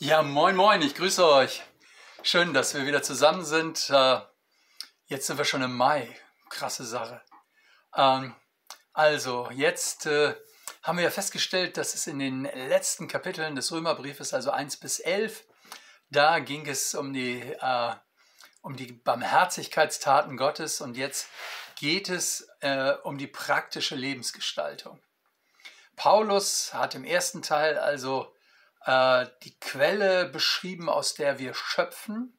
Ja, moin, moin, ich grüße euch. Schön, dass wir wieder zusammen sind. Äh, jetzt sind wir schon im Mai. Krasse Sache. Ähm, also, jetzt äh, haben wir ja festgestellt, dass es in den letzten Kapiteln des Römerbriefes, also 1 bis 11, da ging es um die, äh, um die Barmherzigkeitstaten Gottes und jetzt geht es um die praktische Lebensgestaltung. Paulus hat im ersten Teil also äh, die Quelle beschrieben, aus der wir schöpfen.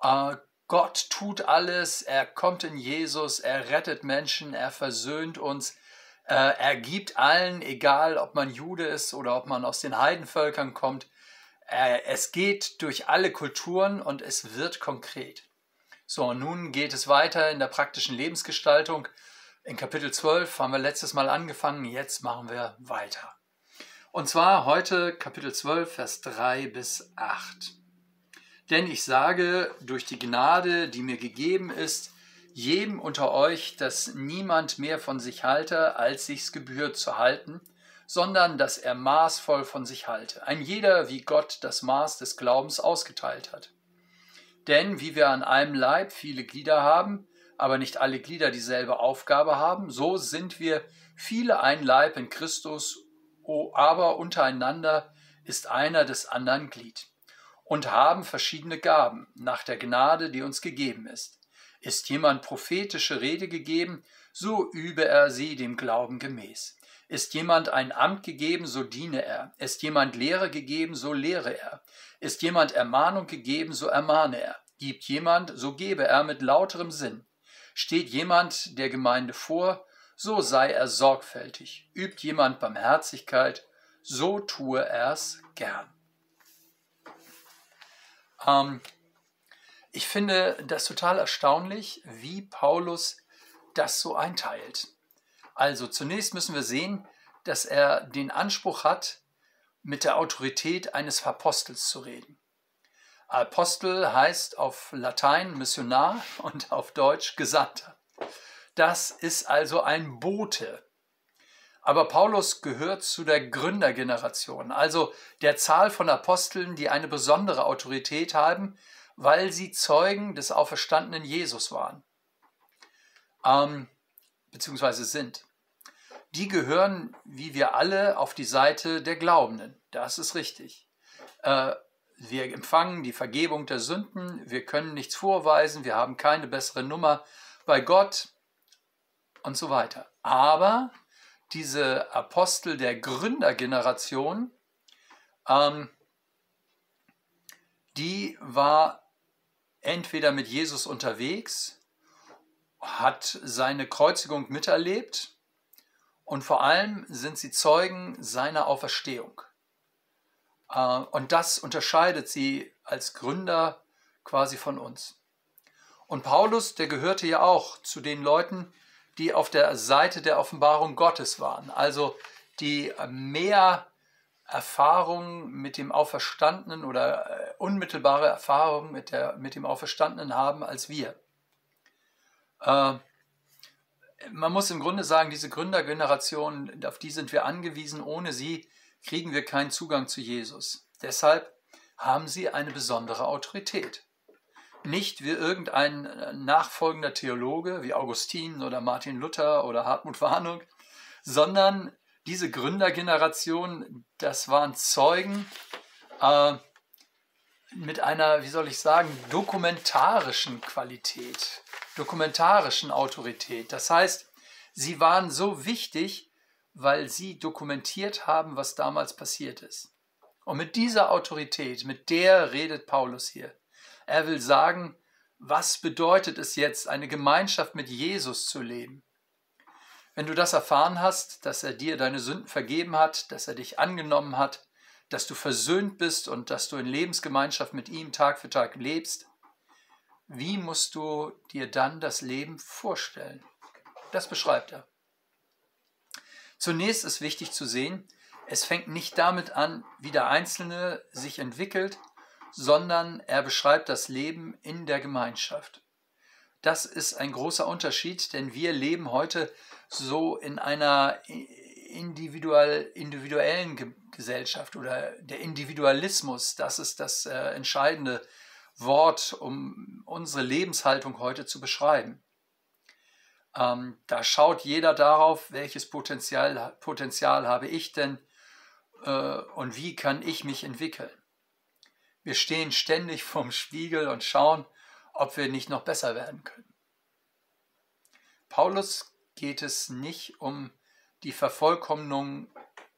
Äh, Gott tut alles, er kommt in Jesus, er rettet Menschen, er versöhnt uns, äh, er gibt allen, egal ob man Jude ist oder ob man aus den Heidenvölkern kommt, äh, es geht durch alle Kulturen und es wird konkret. So, und nun geht es weiter in der praktischen Lebensgestaltung. In Kapitel 12 haben wir letztes Mal angefangen, jetzt machen wir weiter. Und zwar heute Kapitel 12, Vers 3 bis 8. Denn ich sage durch die Gnade, die mir gegeben ist, jedem unter euch, dass niemand mehr von sich halte, als sich's gebührt zu halten, sondern dass er maßvoll von sich halte. Ein jeder, wie Gott das Maß des Glaubens ausgeteilt hat. Denn wie wir an einem Leib viele Glieder haben, aber nicht alle Glieder dieselbe Aufgabe haben, so sind wir viele ein Leib in Christus aber untereinander ist einer des anderen Glied und haben verschiedene Gaben nach der Gnade, die uns gegeben ist. Ist jemand prophetische Rede gegeben, so übe er sie dem Glauben gemäß. Ist jemand ein Amt gegeben, so diene er. Ist jemand Lehre gegeben, so lehre er. Ist jemand Ermahnung gegeben, so ermahne er. Gibt jemand, so gebe er mit lauterem Sinn. Steht jemand der Gemeinde vor, so sei er sorgfältig. Übt jemand Barmherzigkeit, so tue er's gern. Ähm, ich finde das total erstaunlich, wie Paulus das so einteilt. Also zunächst müssen wir sehen, dass er den Anspruch hat, mit der Autorität eines Apostels zu reden. Apostel heißt auf Latein Missionar und auf Deutsch Gesandter. Das ist also ein Bote. Aber Paulus gehört zu der Gründergeneration, also der Zahl von Aposteln, die eine besondere Autorität haben, weil sie Zeugen des auferstandenen Jesus waren, ähm, beziehungsweise sind. Die gehören, wie wir alle, auf die Seite der Glaubenden. Das ist richtig. Äh, wir empfangen die Vergebung der Sünden, wir können nichts vorweisen, wir haben keine bessere Nummer bei Gott, und so weiter. Aber diese Apostel der Gründergeneration, ähm, die war entweder mit Jesus unterwegs, hat seine Kreuzigung miterlebt und vor allem sind sie Zeugen seiner Auferstehung. Äh, und das unterscheidet sie als Gründer quasi von uns. Und Paulus, der gehörte ja auch zu den Leuten, die auf der Seite der Offenbarung Gottes waren, also die mehr Erfahrung mit dem Auferstandenen oder äh, unmittelbare Erfahrung mit, der, mit dem Auferstandenen haben als wir. Äh, man muss im Grunde sagen, diese Gründergeneration, auf die sind wir angewiesen. Ohne sie kriegen wir keinen Zugang zu Jesus. Deshalb haben sie eine besondere Autorität nicht wie irgendein äh, nachfolgender Theologe wie Augustin oder Martin Luther oder Hartmut Warnung, sondern diese Gründergeneration, das waren Zeugen äh, mit einer, wie soll ich sagen, dokumentarischen Qualität, dokumentarischen Autorität. Das heißt, sie waren so wichtig, weil sie dokumentiert haben, was damals passiert ist. Und mit dieser Autorität, mit der redet Paulus hier. Er will sagen, was bedeutet es jetzt, eine Gemeinschaft mit Jesus zu leben? Wenn du das erfahren hast, dass er dir deine Sünden vergeben hat, dass er dich angenommen hat, dass du versöhnt bist und dass du in Lebensgemeinschaft mit ihm Tag für Tag lebst, wie musst du dir dann das Leben vorstellen? Das beschreibt er. Zunächst ist wichtig zu sehen, es fängt nicht damit an, wie der Einzelne sich entwickelt, sondern er beschreibt das Leben in der Gemeinschaft. Das ist ein großer Unterschied, denn wir leben heute so in einer individuell, individuellen Ge Gesellschaft oder der Individualismus, das ist das äh, entscheidende Wort, um unsere Lebenshaltung heute zu beschreiben. Ähm, da schaut jeder darauf, welches Potenzial, Potenzial habe ich denn äh, und wie kann ich mich entwickeln. Wir stehen ständig vorm Spiegel und schauen, ob wir nicht noch besser werden können. Paulus geht es nicht um die Vervollkommnung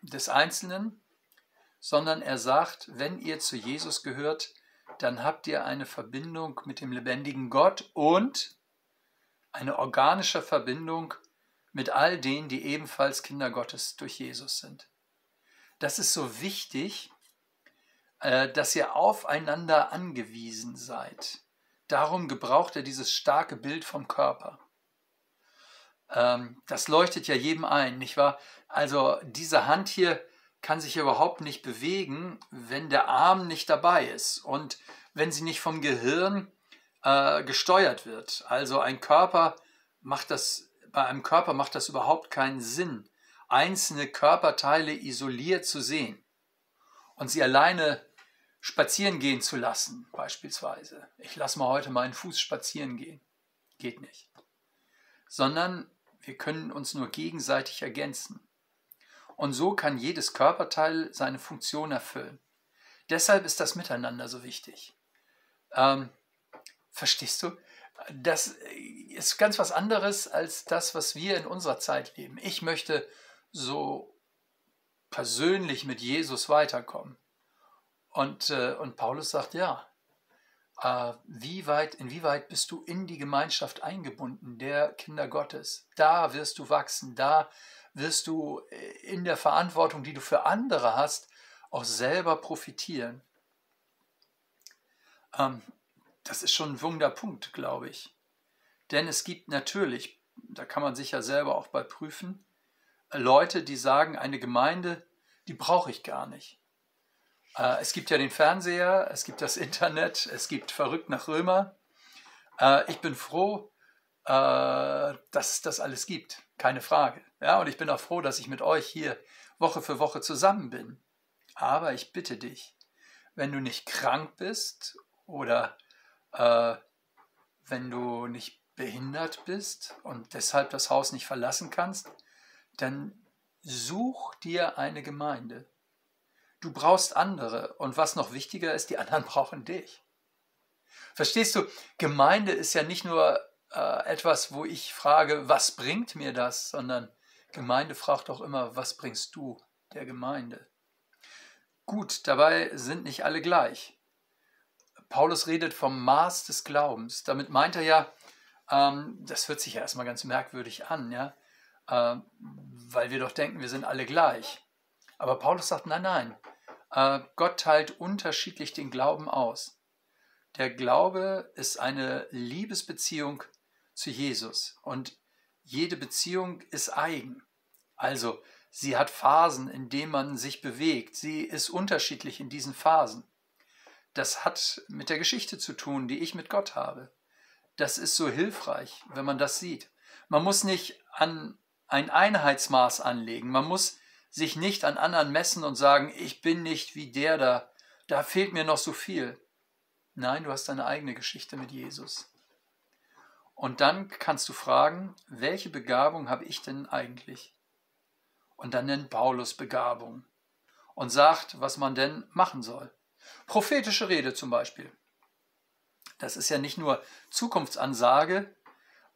des Einzelnen, sondern er sagt, wenn ihr zu Jesus gehört, dann habt ihr eine Verbindung mit dem lebendigen Gott und eine organische Verbindung mit all denen, die ebenfalls Kinder Gottes durch Jesus sind. Das ist so wichtig, dass ihr aufeinander angewiesen seid. Darum gebraucht er dieses starke Bild vom Körper. Ähm, das leuchtet ja jedem ein, nicht wahr? Also diese Hand hier kann sich überhaupt nicht bewegen, wenn der Arm nicht dabei ist und wenn sie nicht vom Gehirn äh, gesteuert wird. Also ein Körper macht das, bei einem Körper macht das überhaupt keinen Sinn, einzelne Körperteile isoliert zu sehen und sie alleine spazieren gehen zu lassen, beispielsweise. Ich lasse mal heute meinen Fuß spazieren gehen. Geht nicht. Sondern wir können uns nur gegenseitig ergänzen. Und so kann jedes Körperteil seine Funktion erfüllen. Deshalb ist das Miteinander so wichtig. Ähm, verstehst du? Das ist ganz was anderes als das, was wir in unserer Zeit leben. Ich möchte so persönlich mit Jesus weiterkommen. Und, äh, und Paulus sagt, ja, äh, wie weit, inwieweit bist du in die Gemeinschaft eingebunden, der Kinder Gottes? Da wirst du wachsen, da wirst du äh, in der Verantwortung, die du für andere hast, auch selber profitieren. Ähm, das ist schon ein Wunderpunkt, glaube ich. Denn es gibt natürlich, da kann man sich ja selber auch bei prüfen, Leute, die sagen, eine Gemeinde, die brauche ich gar nicht. Äh, es gibt ja den Fernseher, es gibt das Internet, es gibt Verrückt nach Römer. Äh, ich bin froh, äh, dass es das alles gibt, keine Frage. Ja, und ich bin auch froh, dass ich mit euch hier Woche für Woche zusammen bin. Aber ich bitte dich, wenn du nicht krank bist oder äh, wenn du nicht behindert bist und deshalb das Haus nicht verlassen kannst, dann such dir eine Gemeinde. Du brauchst andere und was noch wichtiger ist, die anderen brauchen dich. Verstehst du, Gemeinde ist ja nicht nur äh, etwas, wo ich frage, was bringt mir das, sondern Gemeinde fragt auch immer, was bringst du der Gemeinde? Gut, dabei sind nicht alle gleich. Paulus redet vom Maß des Glaubens. Damit meint er ja, ähm, das hört sich ja erstmal ganz merkwürdig an, ja, äh, weil wir doch denken, wir sind alle gleich. Aber Paulus sagt, nein, nein, Gott teilt unterschiedlich den Glauben aus. Der Glaube ist eine Liebesbeziehung zu Jesus und jede Beziehung ist eigen. Also sie hat Phasen, in denen man sich bewegt. Sie ist unterschiedlich in diesen Phasen das hat mit der Geschichte zu tun, die ich mit Gott habe. Das ist so hilfreich, wenn man das sieht. Man muss nicht an ein Einheitsmaß anlegen. Man muss sich nicht an anderen messen und sagen, ich bin nicht wie der da, da fehlt mir noch so viel. Nein, du hast deine eigene Geschichte mit Jesus. Und dann kannst du fragen, welche Begabung habe ich denn eigentlich? Und dann nennt Paulus Begabung und sagt, was man denn machen soll. Prophetische Rede zum Beispiel. Das ist ja nicht nur Zukunftsansage,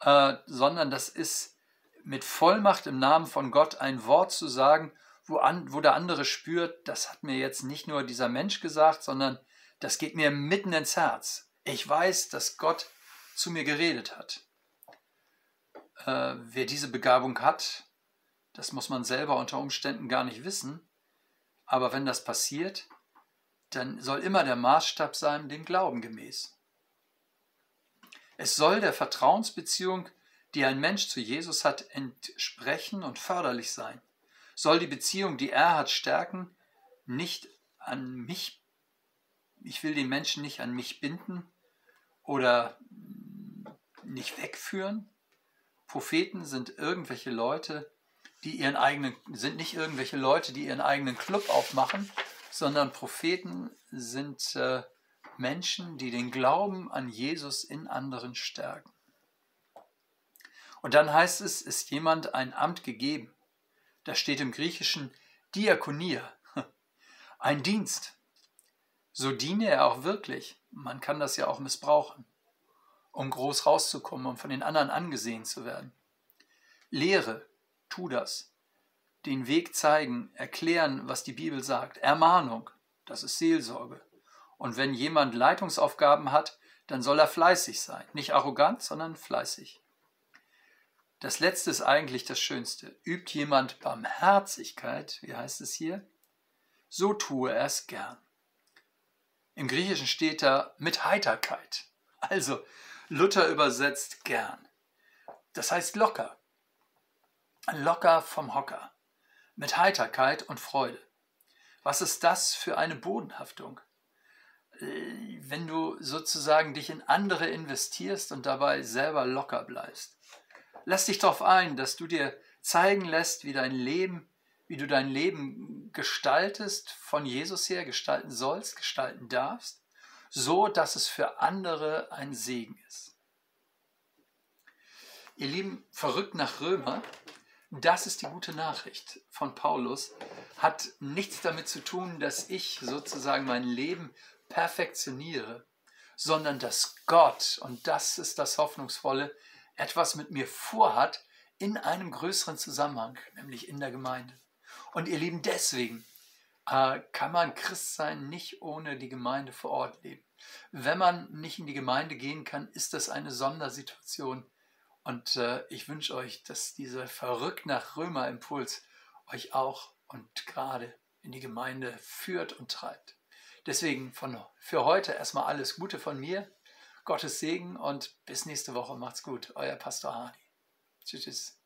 äh, sondern das ist mit Vollmacht im Namen von Gott ein Wort zu sagen, wo, an, wo der andere spürt, das hat mir jetzt nicht nur dieser Mensch gesagt, sondern das geht mir mitten ins Herz. Ich weiß, dass Gott zu mir geredet hat. Äh, wer diese Begabung hat, das muss man selber unter Umständen gar nicht wissen. Aber wenn das passiert, dann soll immer der Maßstab sein, dem Glauben gemäß. Es soll der Vertrauensbeziehung, die ein Mensch zu Jesus hat, entsprechen und förderlich sein. Soll die Beziehung, die er hat, stärken, nicht an mich, ich will den Menschen nicht an mich binden oder nicht wegführen. Propheten sind irgendwelche Leute, die ihren eigenen, sind nicht irgendwelche Leute, die ihren eigenen Club aufmachen, sondern Propheten sind äh, Menschen, die den Glauben an Jesus in anderen stärken. Und dann heißt es, ist jemand ein Amt gegeben. Da steht im Griechischen Diakonia, ein Dienst. So diene er auch wirklich. Man kann das ja auch missbrauchen, um groß rauszukommen, um von den anderen angesehen zu werden. Lehre, tu das. Den Weg zeigen, erklären, was die Bibel sagt. Ermahnung, das ist Seelsorge. Und wenn jemand Leitungsaufgaben hat, dann soll er fleißig sein. Nicht arrogant, sondern fleißig. Das letzte ist eigentlich das Schönste. Übt jemand Barmherzigkeit, wie heißt es hier, so tue er es gern. Im Griechischen steht da mit Heiterkeit. Also Luther übersetzt gern. Das heißt locker. Locker vom Hocker. Mit Heiterkeit und Freude. Was ist das für eine Bodenhaftung? Äh, wenn du sozusagen dich in andere investierst und dabei selber locker bleibst. Lass dich darauf ein, dass du dir zeigen lässt, wie dein Leben, wie du dein Leben gestaltest, von Jesus her gestalten sollst, gestalten darfst, so dass es für andere ein Segen ist. Ihr Lieben, verrückt nach Römer, das ist die gute Nachricht von Paulus, hat nichts damit zu tun, dass ich sozusagen mein Leben perfektioniere, sondern dass Gott, und das ist das Hoffnungsvolle, etwas mit mir vorhat in einem größeren Zusammenhang, nämlich in der Gemeinde. Und ihr Lieben, deswegen äh, kann man Christ sein nicht ohne die Gemeinde vor Ort leben. Wenn man nicht in die Gemeinde gehen kann, ist das eine Sondersituation. Und äh, ich wünsche euch, dass dieser verrückt nach Römer Impuls euch auch und gerade in die Gemeinde führt und treibt. Deswegen von, für heute erstmal alles Gute von mir. Gottes Segen und bis nächste Woche. Macht's gut. Euer Pastor Hardy. Tschüss. tschüss.